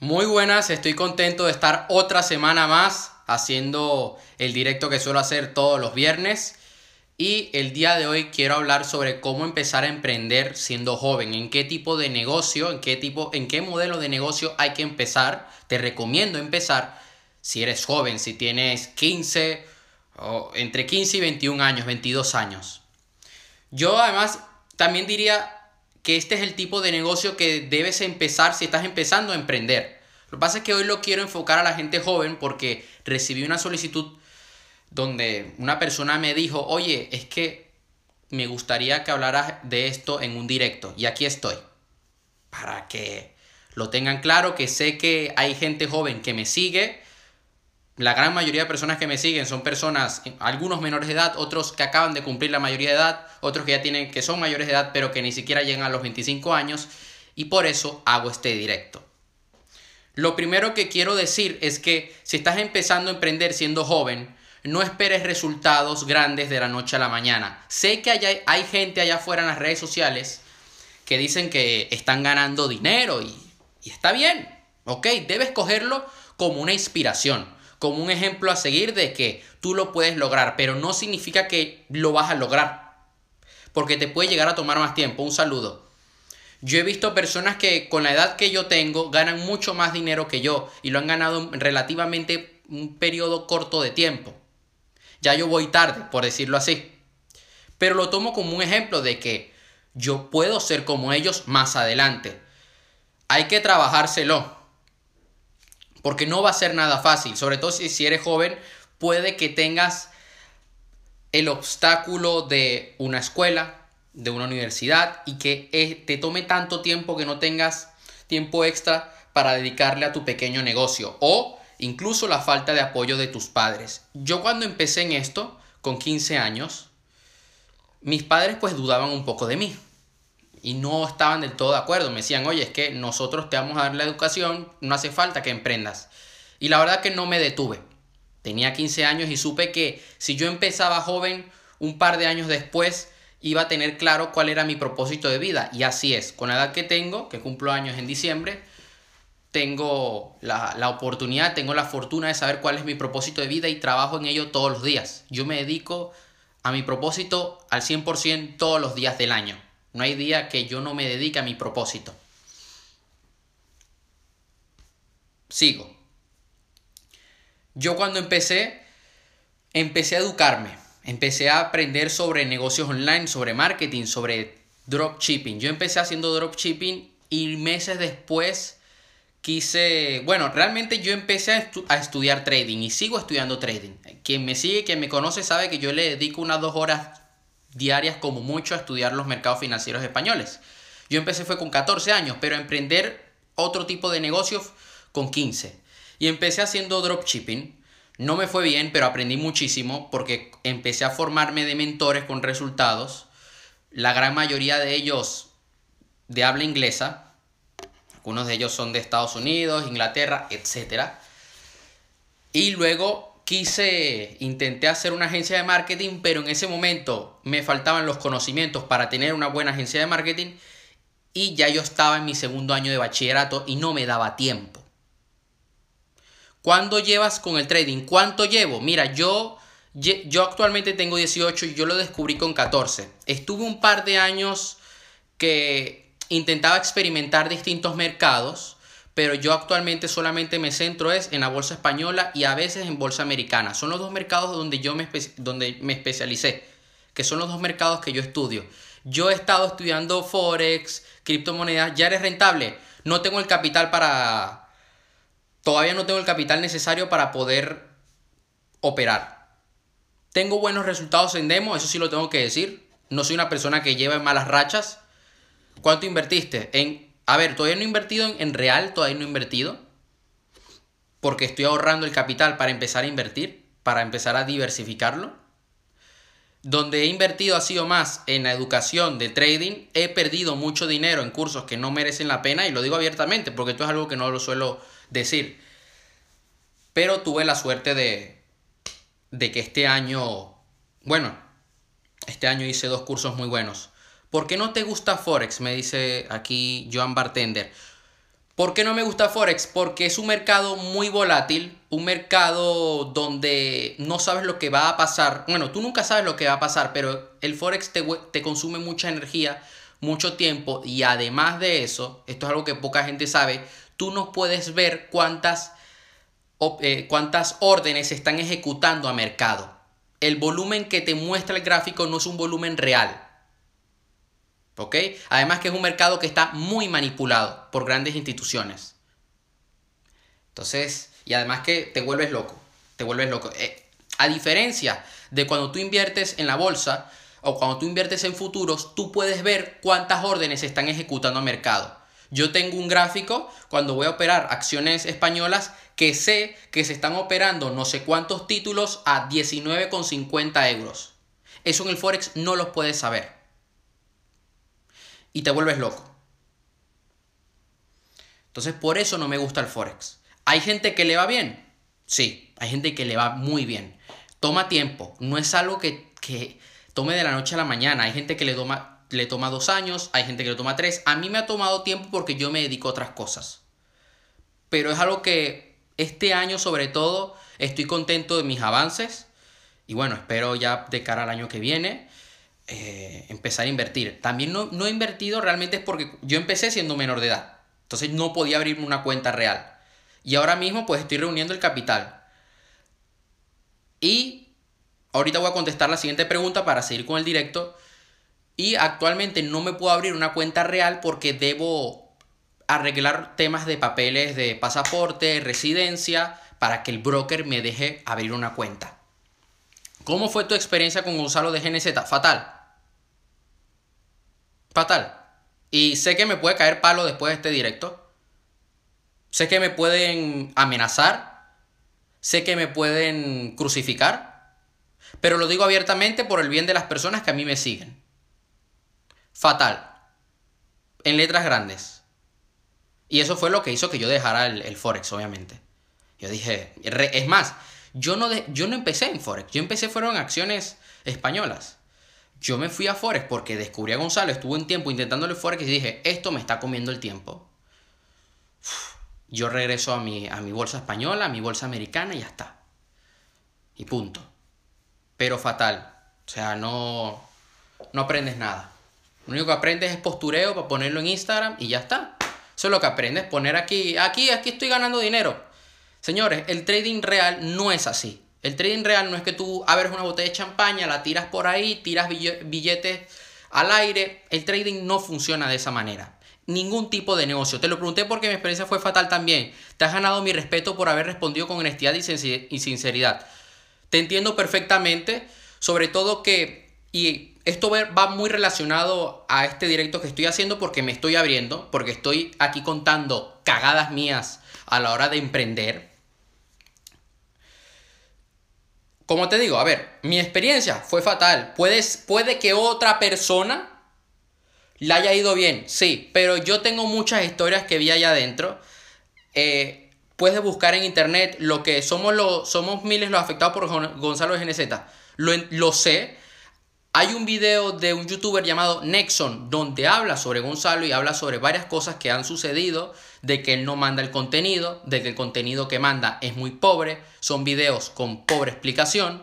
Muy buenas, estoy contento de estar otra semana más haciendo el directo que suelo hacer todos los viernes. Y el día de hoy quiero hablar sobre cómo empezar a emprender siendo joven, en qué tipo de negocio, en qué tipo, en qué modelo de negocio hay que empezar. Te recomiendo empezar si eres joven, si tienes 15 o entre 15 y 21 años, 22 años. Yo además también diría que este es el tipo de negocio que debes empezar si estás empezando a emprender. Lo que pasa es que hoy lo quiero enfocar a la gente joven porque recibí una solicitud donde una persona me dijo, oye, es que me gustaría que hablaras de esto en un directo. Y aquí estoy. Para que lo tengan claro, que sé que hay gente joven que me sigue la gran mayoría de personas que me siguen son personas, algunos menores de edad, otros que acaban de cumplir la mayoría de edad, otros que ya tienen, que son mayores de edad, pero que ni siquiera llegan a los 25 años, y por eso hago este directo. Lo primero que quiero decir es que si estás empezando a emprender siendo joven, no esperes resultados grandes de la noche a la mañana. Sé que hay, hay gente allá afuera en las redes sociales que dicen que están ganando dinero y, y está bien, ok, debes cogerlo como una inspiración como un ejemplo a seguir de que tú lo puedes lograr, pero no significa que lo vas a lograr, porque te puede llegar a tomar más tiempo. Un saludo. Yo he visto personas que con la edad que yo tengo ganan mucho más dinero que yo y lo han ganado en relativamente un periodo corto de tiempo. Ya yo voy tarde, por decirlo así. Pero lo tomo como un ejemplo de que yo puedo ser como ellos más adelante. Hay que trabajárselo. Porque no va a ser nada fácil, sobre todo si, si eres joven, puede que tengas el obstáculo de una escuela, de una universidad y que eh, te tome tanto tiempo que no tengas tiempo extra para dedicarle a tu pequeño negocio o incluso la falta de apoyo de tus padres. Yo cuando empecé en esto, con 15 años, mis padres pues dudaban un poco de mí y no estaban del todo de acuerdo. Me decían, oye, es que nosotros te vamos a dar la educación, no hace falta que emprendas. Y la verdad que no me detuve. Tenía 15 años y supe que si yo empezaba joven, un par de años después iba a tener claro cuál era mi propósito de vida. Y así es, con la edad que tengo, que cumplo años en diciembre, tengo la, la, oportunidad, tengo la fortuna de saber cuál es mi propósito de vida y trabajo en ello todos los días. Yo me dedico a mi propósito al 100% todos los días del año. No hay día que yo no me dedique a mi propósito. Sigo. Yo cuando empecé, empecé a educarme. Empecé a aprender sobre negocios online, sobre marketing, sobre dropshipping. Yo empecé haciendo dropshipping y meses después quise, bueno, realmente yo empecé a, a, estudiar trading y sigo estudiando trading. Quien me sigue, quien me conoce sabe que yo le dedico unas dos horas diarias como mucho a estudiar los mercados financieros españoles. Yo empecé fue con 14 años, pero a emprender otro tipo de negocios con 15. Y empecé haciendo dropshipping. No me fue bien, pero aprendí muchísimo porque empecé a formarme de mentores con resultados. La gran mayoría de ellos de habla inglesa. Algunos de ellos son de Estados Unidos, Inglaterra, etc. Y luego quise, intenté hacer una agencia de marketing, pero en ese momento me faltaban los conocimientos para tener una buena agencia de marketing y ya yo estaba en mi segundo año de bachillerato y no me daba tiempo. ¿Cuándo llevas con el trading? ¿Cuánto llevo? Mira, yo, yo actualmente tengo 18 y yo lo descubrí con 14. Estuve un par de años que intentaba experimentar distintos mercados pero yo actualmente solamente me centro es en la bolsa española y a veces en bolsa americana. Son los dos mercados donde yo me, donde me especialicé, que son los dos mercados que yo estudio. Yo he estado estudiando forex, criptomonedas, ya eres rentable. No tengo el capital para todavía no tengo el capital necesario para poder operar. Tengo buenos resultados en demo, eso sí lo tengo que decir. No soy una persona que lleva malas rachas. ¿Cuánto invertiste? En a ver, todavía no he invertido en, real, todavía no he invertido. Porque estoy ahorrando el capital para empezar a invertir, para empezar a diversificarlo. Donde he invertido ha sido más en la educación de trading. He perdido mucho dinero en cursos que no merecen la pena y lo digo abiertamente porque esto es algo que no lo suelo decir. Pero tuve la suerte de, de que este año, bueno, este año hice dos cursos muy buenos. ¿Por qué no te gusta Forex? Me dice aquí Joan Bartender. ¿Por qué no me gusta Forex? Porque es un mercado muy volátil, un mercado donde no sabes lo que va a pasar. Bueno, tú nunca sabes lo que va a pasar, pero el Forex te, te consume mucha energía, mucho tiempo y además de eso, esto es algo que poca gente sabe, tú no puedes ver cuántas, eh, cuántas órdenes se están ejecutando a mercado. El volumen que te muestra el gráfico no es un volumen real. ¿Ok? Además que es un mercado que está muy manipulado por grandes instituciones. Entonces, y además que te vuelves loco, te vuelves loco. Eh, a diferencia de cuando tú inviertes en la bolsa o cuando tú inviertes en futuros, tú puedes ver cuántas órdenes se están ejecutando a mercado. Yo tengo un gráfico cuando voy a operar acciones españolas que sé que se están operando no sé cuántos títulos a 19,50 euros. Eso en el Forex no los puedes saber y te vuelves loco. Entonces por eso no me gusta el Forex. ¿Hay gente que le va bien? Sí, hay gente que le va muy bien. Toma tiempo, no es algo que, tome de la noche a la mañana. Hay gente que le toma, le toma dos años, hay gente que le toma tres. A mí me ha tomado tiempo porque yo me dedico a otras cosas. Pero es algo que este año sobre todo estoy contento de mis avances. Y bueno, espero ya de cara al año que viene eh, empezar a invertir. También no, no he invertido realmente es porque yo empecé siendo menor de edad. Entonces no podía abrirme una cuenta real. Y ahora mismo pues estoy reuniendo el capital. Y ahorita voy a contestar la siguiente pregunta para seguir con el directo. Y actualmente no me puedo abrir una cuenta real porque debo arreglar temas de papeles de pasaporte, residencia, para que el broker me deje abrir una cuenta. ¿Cómo fue tu experiencia con Gonzalo de GNZ? Fatal. Fatal. Y sé que me puede caer palo después de este directo. Sé que me pueden amenazar. Sé que me pueden crucificar. Pero lo digo abiertamente por el bien de las personas que a mí me siguen. Fatal. En letras grandes. Y eso fue lo que hizo que yo dejara el, Forex, obviamente. Yo dije, es más, yo no, yo no empecé en Forex. Yo empecé fueron acciones españolas. Yo me fui a Forex porque descubrí a Gonzalo, estuvo un tiempo intentándole Forex y dije, esto me está comiendo el tiempo. Yo regreso a mi, a mi bolsa española, a mi bolsa americana y ya está. Y punto. Pero fatal. O sea, no, no aprendes nada. Lo único que aprendes es postureo para ponerlo en Instagram y ya está. Eso es lo que aprendes, poner aquí, aquí, aquí estoy ganando dinero. Señores, el trading real no es así. El trading real no es que tú abres una botella de champaña, la tiras por ahí, tiras billetes al aire. El trading no funciona de esa manera. Ningún tipo de negocio. Te lo pregunté porque mi experiencia fue fatal también. Te has ganado mi respeto por haber respondido con honestidad y sinceridad. Te entiendo perfectamente, sobre todo que, y esto va muy relacionado a este directo que estoy haciendo porque me estoy abriendo, porque estoy aquí contando cagadas mías a la hora de emprender. Como te digo, a ver, mi experiencia fue fatal. Puedes, puede que otra persona le haya ido bien, sí, pero yo tengo muchas historias que vi allá adentro. Eh, puedes buscar en internet lo que somos, los, somos miles los afectados por Gonzalo de GNZ. Lo, lo sé, hay un video de un youtuber llamado Nexon donde habla sobre Gonzalo y habla sobre varias cosas que han sucedido, de que él no manda el contenido, de que el contenido que manda es muy pobre, son videos con pobre explicación.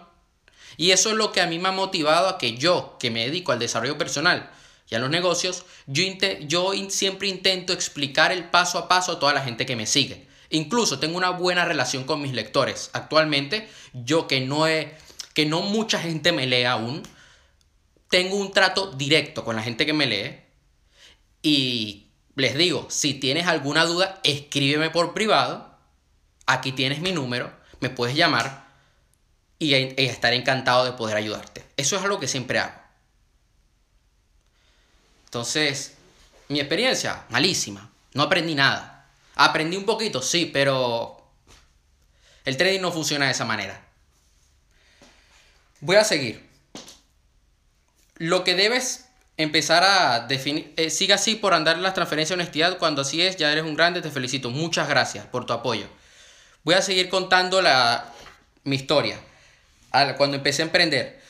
Y eso es lo que a mí me ha motivado a que yo, que me dedico al desarrollo personal y a los negocios, yo, yo siempre intento explicar el paso a paso a toda la gente que me sigue. Incluso tengo una buena relación con mis lectores. Actualmente, yo que no he, que no mucha gente me lee aún, tengo un trato directo con la gente que me lee y les digo, si tienes alguna duda, escríbeme por privado, aquí tienes mi número, me puedes llamar y estaré encantado de poder ayudarte. Eso es algo que siempre hago. Entonces, mi experiencia, malísima, no aprendí nada. Aprendí un poquito, sí, pero el trading no funciona de esa manera. Voy a seguir lo que debes empezar a definir, eh, siga así por andar las transferencias de honestidad, cuando así es, ya eres un grande, te felicito, muchas gracias por tu apoyo. Voy a seguir contando la, mi historia, cuando empecé a emprender.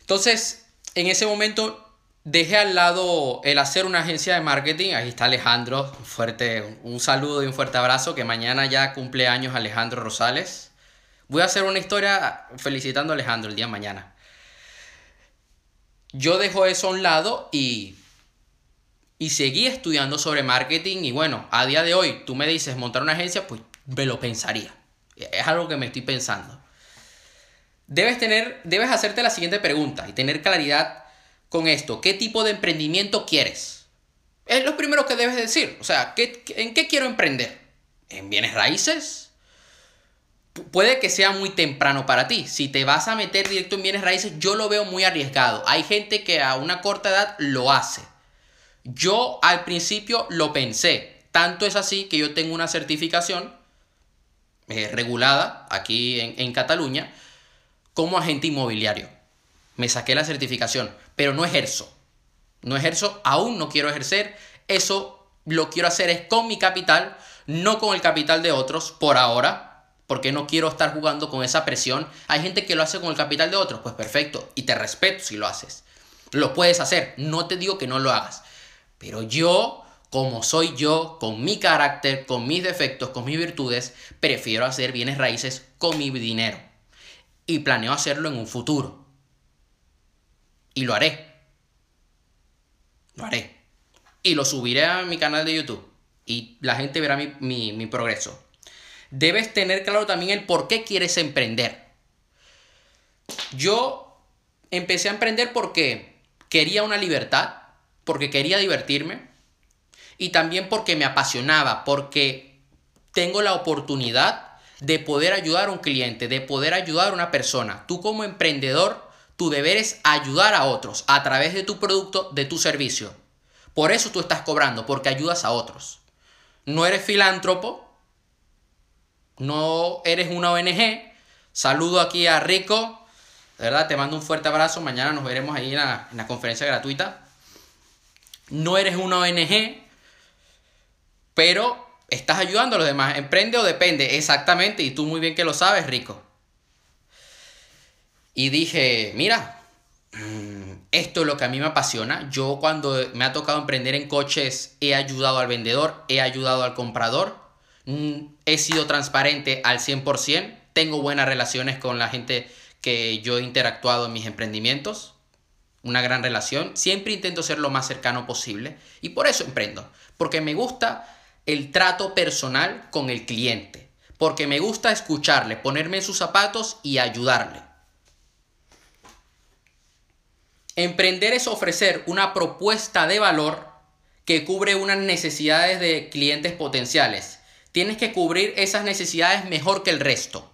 Entonces, en ese momento dejé al lado el hacer una agencia de marketing. Ahí está Alejandro. fuerte, un saludo y un fuerte abrazo. Que mañana ya cumple años Alejandro Rosales. Voy a hacer una historia felicitando a Alejandro el día de mañana. Yo dejo eso a un lado y, y seguí estudiando sobre marketing. Y bueno, a día de hoy tú me dices montar una agencia, pues me lo pensaría. Es algo que me estoy pensando. Debes, tener, debes hacerte la siguiente pregunta y tener claridad con esto. ¿Qué tipo de emprendimiento quieres? Es lo primero que debes decir. O sea, ¿en qué quiero emprender? ¿En bienes raíces? Puede que sea muy temprano para ti. Si te vas a meter directo en bienes raíces, yo lo veo muy arriesgado. Hay gente que a una corta edad lo hace. Yo al principio lo pensé. Tanto es así que yo tengo una certificación eh, regulada aquí en, en Cataluña como agente inmobiliario. Me saqué la certificación, pero no ejerzo. No ejerzo, aún no quiero ejercer. Eso lo quiero hacer es con mi capital, no con el capital de otros por ahora, porque no quiero estar jugando con esa presión. Hay gente que lo hace con el capital de otros, pues perfecto, y te respeto si lo haces. Lo puedes hacer, no te digo que no lo hagas. Pero yo, como soy yo, con mi carácter, con mis defectos, con mis virtudes, prefiero hacer bienes raíces con mi dinero y planeo hacerlo en un futuro. Y lo haré. Lo haré. Y lo subiré a mi canal de YouTube. Y la gente verá mi, progreso. Debes tener claro también el por qué quieres emprender. Yo empecé a emprender porque quería una libertad, porque quería divertirme y también porque me apasionaba, porque tengo la oportunidad de poder ayudar a un cliente, de poder ayudar a una persona. Tú como emprendedor, tu deber es ayudar a otros a través de tu producto, de tu servicio. Por eso tú estás cobrando, porque ayudas a otros. No eres filántropo, no eres una ONG. Saludo aquí a Rico, de verdad, te mando un fuerte abrazo. Mañana nos veremos ahí en la, en la conferencia gratuita. No eres una ONG, pero estás ayudando a los demás. ¿Emprende o depende? Exactamente, y tú muy bien que lo sabes, Rico. Y dije, mira, mm, esto es lo que a mí me apasiona. Yo cuando me ha tocado emprender en coches he ayudado al vendedor, he ayudado al comprador, he sido transparente al 100%, tengo buenas relaciones con la gente que yo he interactuado en mis emprendimientos, una gran relación, siempre intento ser lo más cercano posible. Y por eso emprendo, porque me gusta el trato personal con el cliente, porque me gusta escucharle, ponerme en sus zapatos y ayudarle. Emprender es ofrecer una propuesta de valor que cubre unas necesidades de clientes potenciales. Tienes que cubrir esas necesidades mejor que el resto.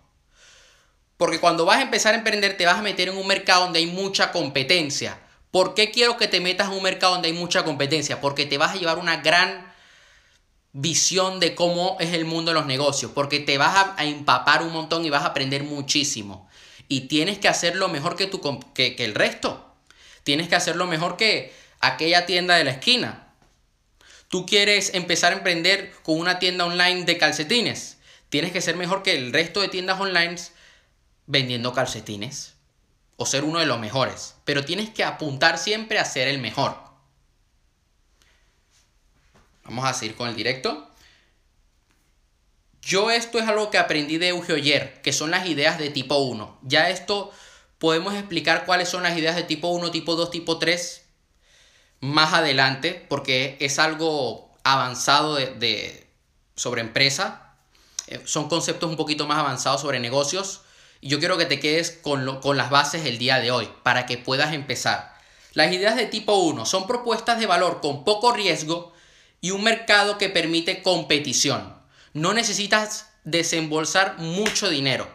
Porque cuando vas a empezar a emprender te vas a meter en un mercado donde hay mucha competencia. ¿Por qué quiero que te metas en un mercado donde hay mucha competencia? Porque te vas a llevar una gran visión de cómo es el mundo de los negocios, porque te vas a, empapar un montón y vas a aprender muchísimo. Y tienes que hacerlo mejor que, tu, que, que el resto. Tienes que hacerlo mejor que aquella tienda de la esquina. Tú quieres empezar a emprender con una tienda online de calcetines. Tienes que ser mejor que el resto de tiendas online vendiendo calcetines. O ser uno de los mejores. Pero tienes que apuntar siempre a ser el mejor. Vamos a seguir con el directo. Yo esto es algo que aprendí de Eugeo que son las ideas de tipo 1. Ya esto podemos explicar cuáles son las ideas de tipo 1, tipo 2, tipo 3 más adelante, porque es algo avanzado de, sobre empresa. Eh, son conceptos un poquito más avanzados sobre negocios. Y yo quiero que te quedes con, con las bases el día de hoy, para que puedas empezar. Las ideas de tipo 1 son propuestas de valor con poco riesgo y un mercado que permite competición. No necesitas desembolsar mucho dinero.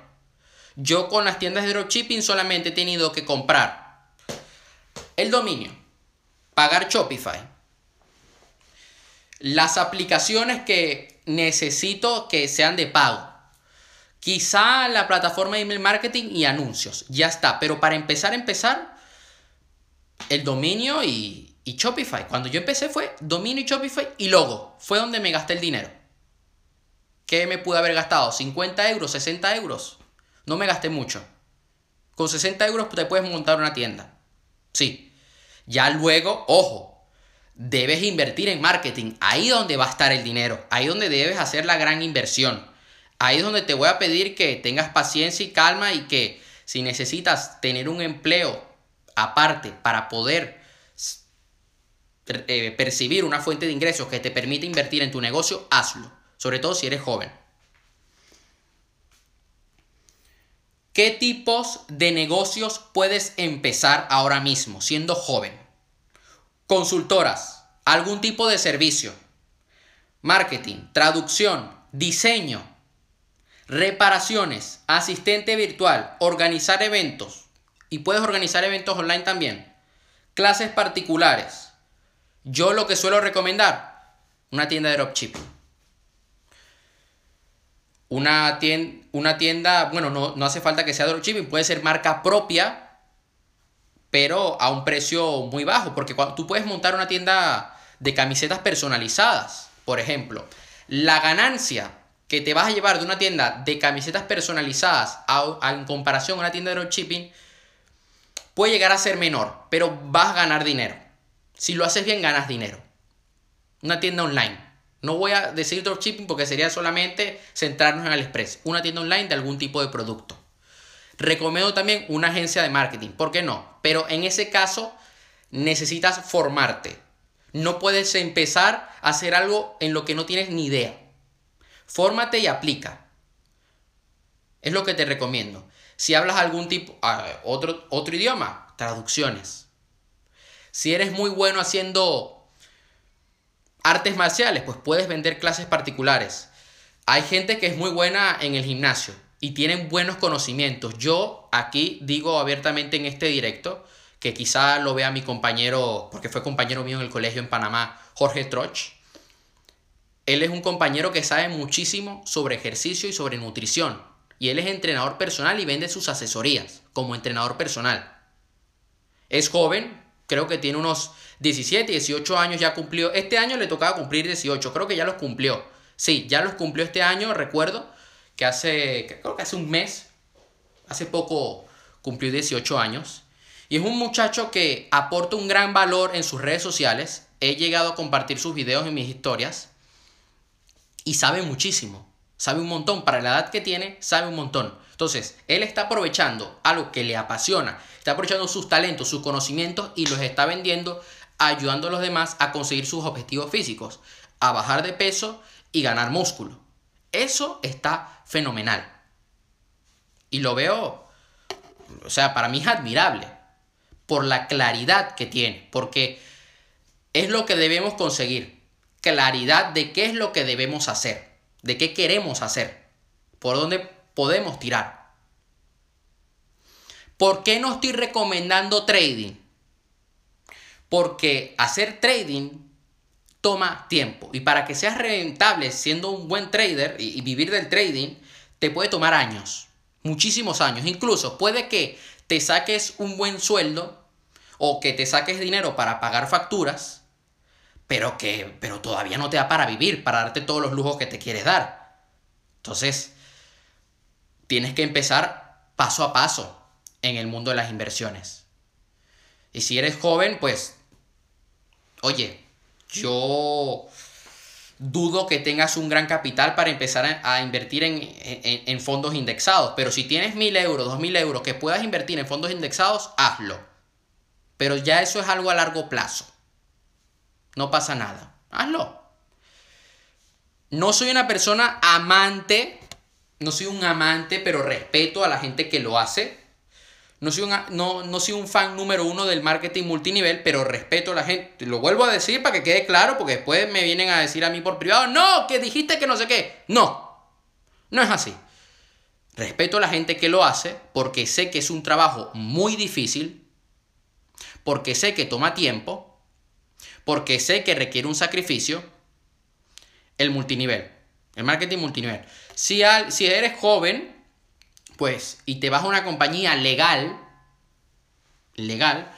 Yo con las tiendas de dropshipping solamente he tenido que comprar el dominio, pagar Shopify, las aplicaciones que necesito que sean de pago, quizá la plataforma de email marketing y anuncios, ya está. Pero para empezar, empezar, el dominio y, y Shopify. Cuando yo empecé fue dominio y Shopify y logo. Fue donde me gasté el dinero. ¿Qué me pude haber gastado? ¿50 euros? ¿60 euros? No me gasté mucho. Con 60 euros te puedes montar una tienda. Sí. Ya luego, ojo, debes invertir en marketing. Ahí donde va a estar el dinero. Ahí donde debes hacer la gran inversión. Ahí es donde te voy a pedir que tengas paciencia y calma y que si necesitas tener un empleo aparte para poder eh, percibir una fuente de ingresos que te permite invertir en tu negocio, hazlo. Sobre todo si eres joven. ¿Qué tipos de negocios puedes empezar ahora mismo siendo joven? Consultoras, algún tipo de servicio, marketing, traducción, diseño, reparaciones, asistente virtual, organizar eventos. Y puedes organizar eventos online también. Clases particulares. Yo lo que suelo recomendar, una tienda de dropshipping una tienda, una tienda bueno, no, no, hace falta que sea dropshipping, puede ser marca propia, pero a un precio muy bajo, porque cuando, tú puedes montar una tienda de camisetas personalizadas, por ejemplo. La ganancia que te vas a llevar de una tienda de camisetas personalizadas a, en comparación a una tienda de dropshipping puede llegar a ser menor, pero vas a ganar dinero. Si lo haces bien, ganas dinero. Una tienda online. No voy a decir dropshipping porque sería solamente centrarnos en AliExpress, una tienda online de algún tipo de producto. Recomiendo también una agencia de marketing, ¿por qué no? Pero en ese caso necesitas formarte. No puedes empezar a hacer algo en lo que no tienes ni idea. Fórmate y aplica. Es lo que te recomiendo. Si hablas algún tipo, ah, otro, otro idioma, traducciones. Si eres muy bueno haciendo Artes marciales, pues puedes vender clases particulares. Hay gente que es muy buena en el gimnasio y tienen buenos conocimientos. Yo aquí digo abiertamente en este directo, que quizá lo vea mi compañero, porque fue compañero mío en el colegio en Panamá, Jorge Troch. Él es un compañero que sabe muchísimo sobre ejercicio y sobre nutrición. Y él es entrenador personal y vende sus asesorías como entrenador personal. Es joven, creo que tiene unos 17, 18 años ya cumplió. Este año le tocaba cumplir 18, creo que ya los cumplió. Sí, ya los cumplió este año, recuerdo que hace, creo que hace un mes, hace poco cumplió 18 años. Y es un muchacho que aporta un gran valor en sus redes sociales. He llegado a compartir sus videos en mis historias. Y sabe muchísimo. Sabe un montón. Para la edad que tiene, sabe un montón. Entonces, él está aprovechando algo que le apasiona. Está aprovechando sus talentos, sus conocimientos y los está vendiendo ayudando a los demás a conseguir sus objetivos físicos, a bajar de peso y ganar músculo. Eso está fenomenal. Y lo veo, o sea, para mí es admirable por la claridad que tiene, porque es lo que debemos conseguir, claridad de qué es lo que debemos hacer, de qué queremos hacer, por dónde podemos tirar. ¿Por qué no estoy recomendando trading? Porque hacer trading toma tiempo. Y para que seas rentable siendo un buen trader y, vivir del trading, te puede tomar años. Muchísimos años. Incluso puede que te saques un buen sueldo o que te saques dinero para pagar facturas, pero que pero todavía no te da para vivir, para darte todos los lujos que te quieres dar. Entonces, tienes que empezar paso a paso en el mundo de las inversiones. Y si eres joven, pues oye, yo dudo que tengas un gran capital para empezar a, invertir en, fondos indexados. Pero si tienes mil euros, dos mil euros que puedas invertir en fondos indexados, hazlo. Pero ya eso es algo a largo plazo. No pasa nada. Hazlo. No soy una persona amante, no soy un amante, pero respeto a la gente que lo hace. No soy, un, no, no soy un fan número uno del marketing multinivel, pero respeto a la gente. Lo vuelvo a decir para que quede claro, porque después me vienen a decir a mí por privado, no, que dijiste que no sé qué. No, no es así. Respeto a la gente que lo hace, porque sé que es un trabajo muy difícil, porque sé que toma tiempo, porque sé que requiere un sacrificio, el multinivel, el marketing multinivel. Si, al, si eres joven, pues, y te vas a una compañía legal, legal,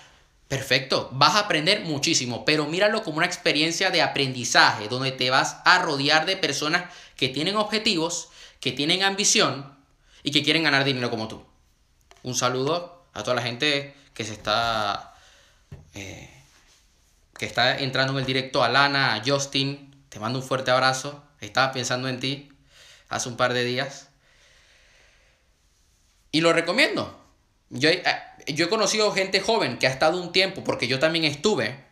perfecto, vas a aprender muchísimo, pero míralo como una experiencia de aprendizaje, donde te vas a rodear de personas que tienen objetivos, que tienen ambición y que quieren ganar dinero como tú. Un saludo a toda la gente que se está... Eh, que está entrando en el directo, a Lana, a Justin, te mando un fuerte abrazo. Estaba pensando en ti hace un par de días. Y lo recomiendo. Yo, eh, yo he conocido gente joven que ha estado un tiempo, porque yo también estuve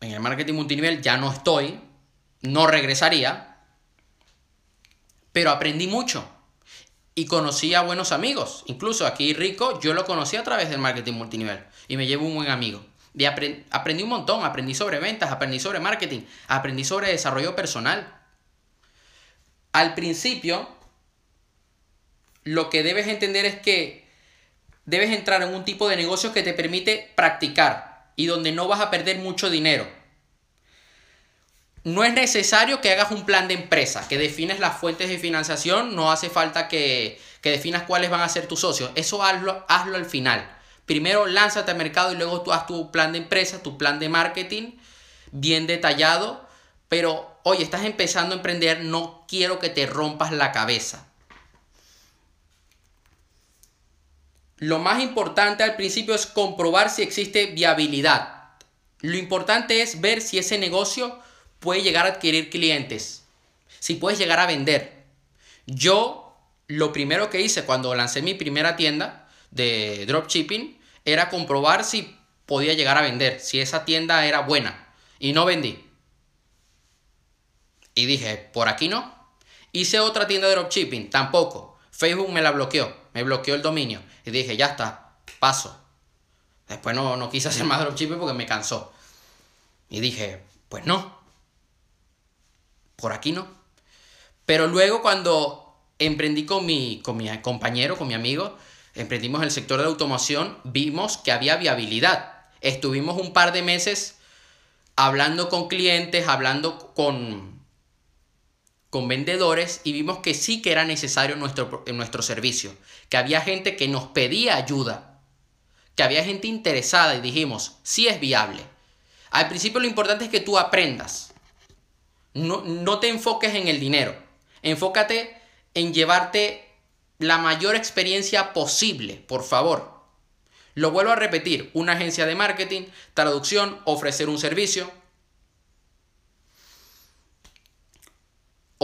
en el marketing multinivel, ya no estoy, no regresaría, pero aprendí mucho y conocí a buenos amigos. Incluso aquí Rico, yo lo conocí a través del marketing multinivel y me llevo un buen amigo. Y aprendí un montón, aprendí sobre ventas, aprendí sobre marketing, aprendí sobre desarrollo personal. Al principio, lo que debes entender es que debes entrar en un tipo de negocio que te permite practicar y donde no vas a perder mucho dinero. No es necesario que hagas un plan de empresa, que defines las fuentes de financiación, no hace falta que, que definas cuáles van a ser tus socios. Eso hazlo, hazlo al final. Primero lánzate al mercado y luego tú haz tu plan de empresa, tu plan de marketing bien detallado. Pero, oye, estás empezando a emprender, no quiero que te rompas la cabeza. Lo más importante al principio es comprobar si existe viabilidad. Lo importante es ver si ese negocio puede llegar a adquirir clientes, si puedes llegar a vender. Yo lo primero que hice cuando lancé mi primera tienda de dropshipping era comprobar si podía llegar a vender, si esa tienda era buena. Y no vendí. Y dije, por aquí no. Hice otra tienda de dropshipping, tampoco. Facebook me la bloqueó, me bloqueó el dominio. Y dije, ya está, paso. Después no, no quise hacer más dropshipping porque me cansó. Y dije, pues no. Por aquí no. Pero luego cuando emprendí con mi, con mi compañero, con mi amigo, emprendimos en el sector de automoción, vimos que había viabilidad. Estuvimos un par de meses hablando con clientes, hablando con, con vendedores y vimos que sí que era necesario nuestro, nuestro servicio, que había gente que nos pedía ayuda, que había gente interesada y dijimos, sí es viable. Al principio lo importante es que tú aprendas. No, no te enfoques en el dinero, enfócate en llevarte la mayor experiencia posible, por favor. Lo vuelvo a repetir, una agencia de marketing, traducción, ofrecer un servicio,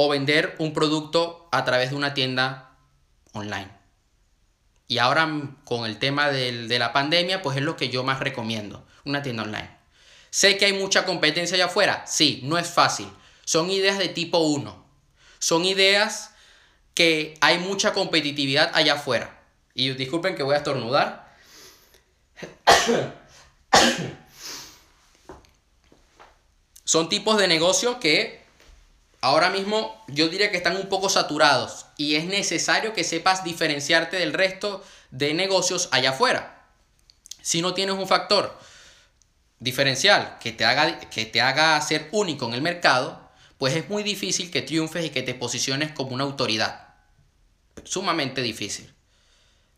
o vender un producto a través de una tienda online. Y ahora con el tema de la pandemia, pues es lo que yo más recomiendo, una tienda online. Sé que hay mucha competencia allá afuera, sí, no es fácil. Son ideas de tipo 1. Son ideas que hay mucha competitividad allá afuera. Y disculpen que voy a estornudar. Son tipos de negocio que ahora mismo yo diría que están un poco saturados y es necesario que sepas diferenciarte del resto de negocios allá afuera. Si no tienes un factor diferencial que te haga, que te haga ser único en el mercado, pues es muy difícil que triunfes y que te posiciones como una autoridad. Sumamente difícil.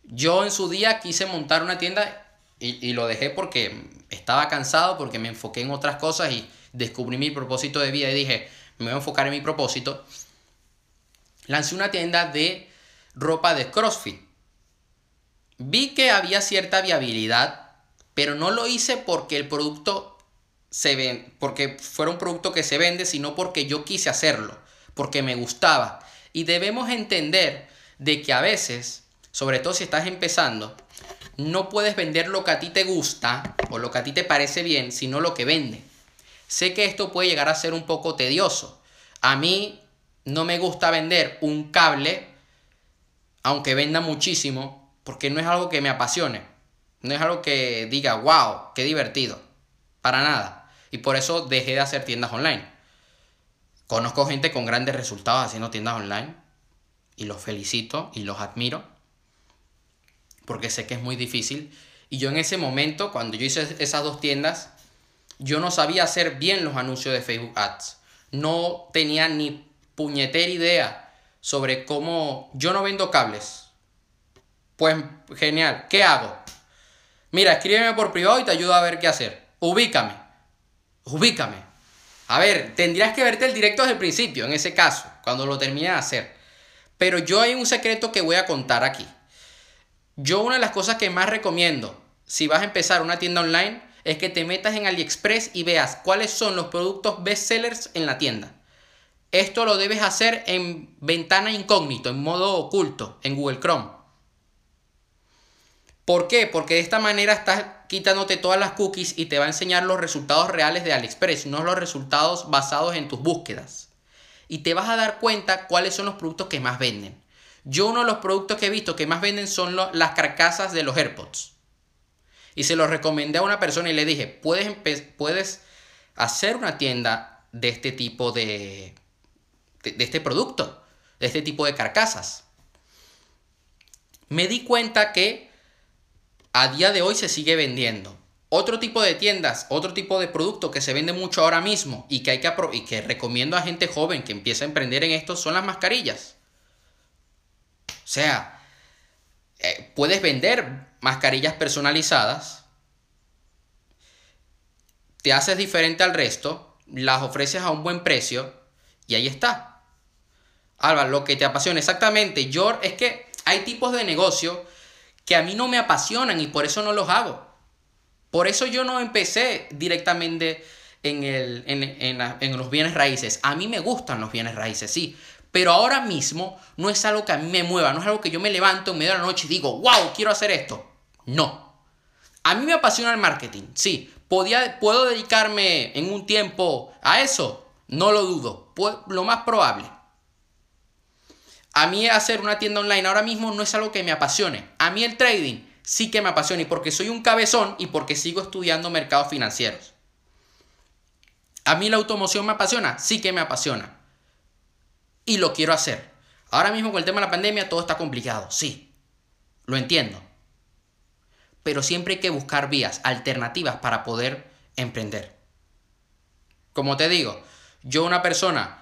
Yo en su día quise montar una tienda y, y lo dejé porque estaba cansado, porque me enfoqué en otras cosas y descubrí mi propósito de vida y dije, me voy a enfocar en mi propósito, lancé una tienda de ropa de CrossFit. Vi que había cierta viabilidad, pero no lo hice porque el producto se vende, porque fuera un producto que se vende, sino porque yo quise hacerlo, porque me gustaba. Y debemos entender de que a veces, sobre todo si estás empezando, no puedes vender lo que a ti te gusta o lo que a ti te parece bien, sino lo que vende. Sé que esto puede llegar a ser un poco tedioso. A mí no me gusta vender un cable, aunque venda muchísimo, porque no es algo que me apasione. No es algo que diga, wow, qué divertido. Para nada. Y por eso dejé de hacer tiendas online. Conozco gente con grandes resultados haciendo tiendas online. Y los felicito y los admiro. Porque sé que es muy difícil. Y yo en ese momento, cuando yo hice esas dos tiendas, yo no sabía hacer bien los anuncios de Facebook Ads. No tenía ni puñetera idea sobre cómo... Yo no vendo cables. Pues genial. ¿Qué hago? Mira, escríbeme por privado y te ayudo a ver qué hacer. Ubícame. Ubícame. A ver, tendrías que verte el directo desde el principio, en ese caso, cuando lo termine de hacer. Pero yo hay un secreto que voy a contar aquí. Yo una de las cosas que más recomiendo si vas a empezar una tienda online es que te metas en AliExpress y veas cuáles son los productos bestsellers en la tienda. Esto lo debes hacer en ventana incógnito, en modo oculto, en Google Chrome. ¿Por qué? Porque de esta manera estás quitándote todas las cookies y te va a enseñar los resultados reales de AliExpress, no los resultados basados en tus búsquedas. Y te vas a dar cuenta cuáles son los productos que más venden. Yo uno de los productos que he visto que más venden son las carcasas de los AirPods. Y se los recomendé a una persona y le dije, puedes, puedes hacer una tienda de este tipo de, de, este producto, de este tipo de carcasas. Me di cuenta que a día de hoy se sigue vendiendo. Otro tipo de tiendas, otro tipo de producto que se vende mucho ahora mismo y que, hay que, y que recomiendo a gente joven que empieza a emprender en esto son las mascarillas. O sea, eh, puedes vender mascarillas personalizadas, te haces diferente al resto, las ofreces a un buen precio y ahí está. Álvaro, lo que te apasiona. Exactamente. Yo, es que hay tipos de negocio que a mí no me apasionan y por eso no los hago. Por eso yo no empecé directamente en, el, en, los bienes raíces. A mí me gustan los bienes raíces, sí. Pero ahora mismo no es algo que a mí me mueva, no es algo que yo me levanto en medio de la noche y digo, wow, quiero hacer esto. No. A mí me apasiona el marketing, sí. ¿Podía, ¿Puedo dedicarme en un tiempo a eso? No lo dudo. Lo más probable. A mí hacer una tienda online ahora mismo no es algo que me apasione. A mí el trading sí que me apasiona y porque soy un cabezón y porque sigo estudiando mercados financieros. A mí la automoción me apasiona, sí que me apasiona. Y lo quiero hacer. Ahora mismo con el tema de la pandemia todo está complicado, sí. Lo entiendo. Pero siempre hay que buscar vías alternativas para poder emprender. Como te digo, yo una persona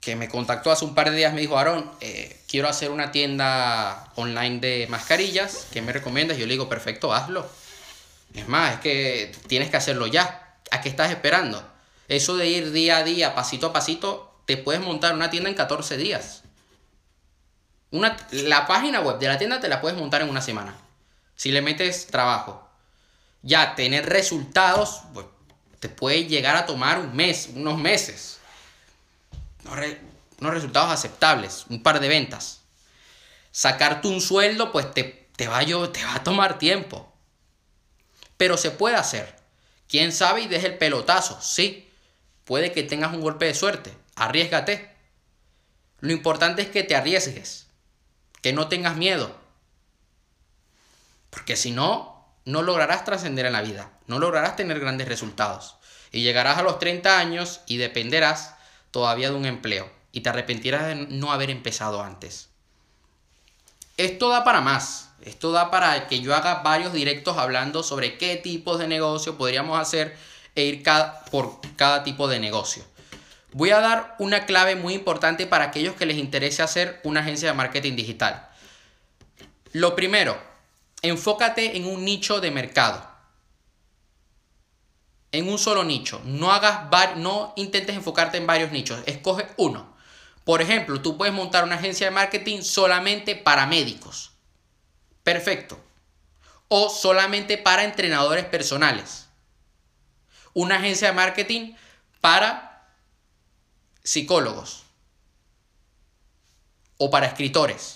que me contactó hace un par de días me dijo, Aaron, eh, quiero hacer una tienda online de mascarillas, ¿qué me recomiendas? Yo le digo, perfecto, hazlo. Es más, es que tienes que hacerlo ya. ¿A qué estás esperando? Eso de ir día a día, pasito a pasito, te puedes montar una tienda en 14 días. Una, la página web de la tienda te la puedes montar en una semana. Si le metes trabajo. Ya tener resultados, pues, te puede llegar a tomar un mes, unos meses unos resultados aceptables, un par de ventas. Sacarte un sueldo, pues te, te, va, te va a tomar tiempo. Pero se puede hacer. ¿Quién sabe y deje el pelotazo? Sí. Puede que tengas un golpe de suerte. Arriesgate. Lo importante es que te arriesgues. Que no tengas miedo. Porque si no, no lograrás trascender en la vida. No lograrás tener grandes resultados. Y llegarás a los 30 años y dependerás todavía de un empleo y te arrepentirás de no haber empezado antes. Esto da para más. Esto da para que yo haga varios directos hablando sobre qué tipos de negocio podríamos hacer e ir por cada tipo de negocio. Voy a dar una clave muy importante para aquellos que les interese hacer una agencia de marketing digital. Lo primero, enfócate en un nicho de mercado en un solo nicho. No hagas no intentes enfocarte en varios nichos. Escoge uno. Por ejemplo, tú puedes montar una agencia de marketing solamente para médicos. Perfecto. O solamente para entrenadores personales. Una agencia de marketing para psicólogos. O para escritores.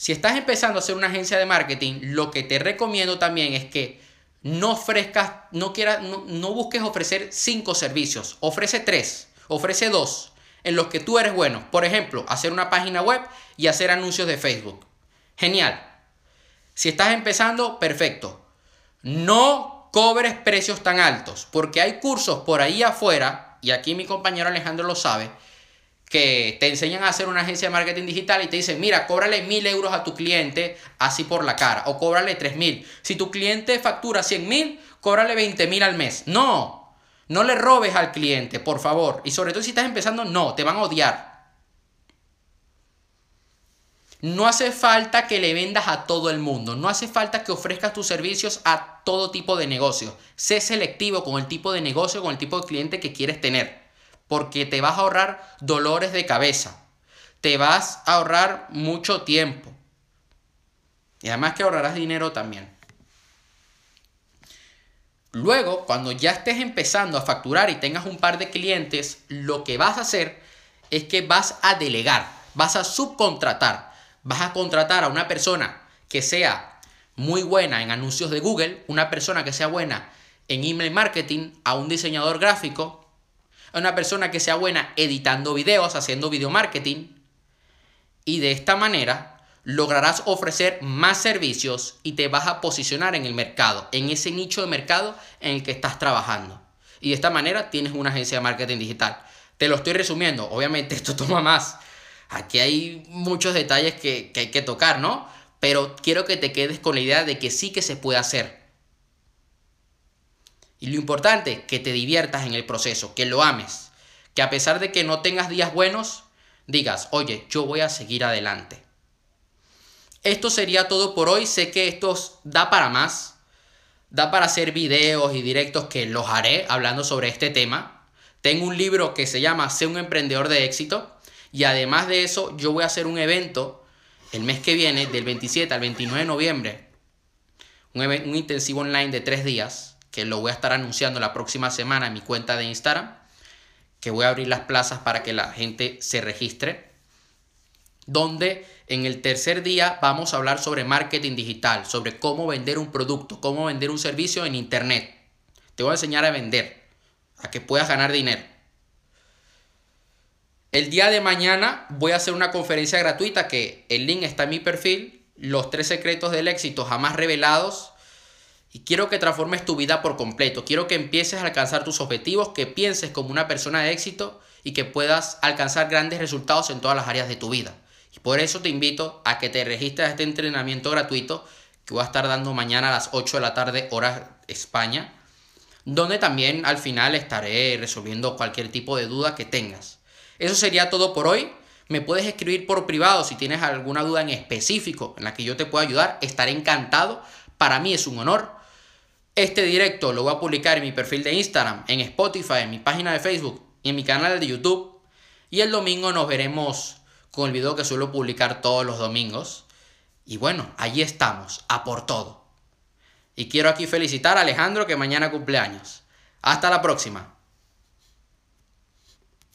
Si estás empezando a hacer una agencia de marketing, lo que te recomiendo también es que no ofrezcas, no, quieras, no, busques ofrecer cinco servicios, ofrece tres, ofrece dos en los que tú eres bueno. Por ejemplo, hacer una página web y hacer anuncios de Facebook. Genial. Si estás empezando, perfecto. No cobres precios tan altos, porque hay cursos por ahí afuera, y aquí mi compañero Alejandro lo sabe, que te enseñan a hacer una agencia de marketing digital y te dicen, mira, cóbrale mil euros a tu cliente así por la cara o cóbrale tres mil. Si tu cliente factura 100 mil, cóbrale 20 mil al mes. No, no le robes al cliente, por favor. Y sobre todo si estás empezando, no, te van a odiar. No hace falta que le vendas a todo el mundo, no hace falta que ofrezcas tus servicios a todo tipo de negocio. Sé selectivo con el tipo de negocio, con el tipo de cliente que quieres tener porque te vas a ahorrar dolores de cabeza, te vas a ahorrar mucho tiempo. Y además que ahorrarás dinero también. Luego, cuando ya estés empezando a facturar y tengas un par de clientes, lo que vas a hacer es que vas a delegar, vas a subcontratar, vas a contratar a una persona que sea muy buena en anuncios de Google, una persona que sea buena en email marketing, a un diseñador gráfico, a una persona que sea buena editando videos, haciendo video marketing, y de esta manera lograrás ofrecer más servicios y te vas a posicionar en el mercado, en ese nicho de mercado en el que estás trabajando. Y de esta manera tienes una agencia de marketing digital. Te lo estoy resumiendo, obviamente esto toma más. Aquí hay muchos detalles que, hay que tocar, ¿no? Pero quiero que te quedes con la idea de que sí que se puede hacer. Y lo importante, que te diviertas en el proceso, que lo ames. Que a pesar de que no tengas días buenos, digas, oye, yo voy a seguir adelante. Esto sería todo por hoy. Sé que esto da para más. Da para hacer videos y directos que los haré hablando sobre este tema. Tengo un libro que se llama Sé un emprendedor de éxito. Y además de eso, yo voy a hacer un evento el mes que viene, del 27 al 29 de noviembre. Un, un intensivo online de tres días, que lo voy a estar anunciando la próxima semana en mi cuenta de Instagram. Que voy a abrir las plazas para que la gente se registre. Donde en el tercer día vamos a hablar sobre marketing digital, sobre cómo vender un producto, cómo vender un servicio en Internet. Te voy a enseñar a vender, a que puedas ganar dinero. El día de mañana voy a hacer una conferencia gratuita que el link está en mi perfil, los tres secretos del éxito jamás revelados. Y quiero que transformes tu vida por completo. Quiero que empieces a alcanzar tus objetivos, que pienses como una persona de éxito y que puedas alcanzar grandes resultados en todas las áreas de tu vida. Y por eso te invito a que te registres a este entrenamiento gratuito que voy a estar dando mañana a las 8 de la tarde, hora España, donde también al final estaré resolviendo cualquier tipo de duda que tengas. Eso sería todo por hoy. Me puedes escribir por privado si tienes alguna duda en específico en la que yo te pueda ayudar. Estaré encantado. Para mí es un honor. Este directo lo voy a publicar en mi perfil de Instagram, en Spotify, en mi página de Facebook y en mi canal de YouTube. Y el domingo nos veremos con el video que suelo publicar todos los domingos. Y bueno, allí estamos, a por todo. Y quiero aquí felicitar a Alejandro que mañana cumpleaños. Hasta la próxima.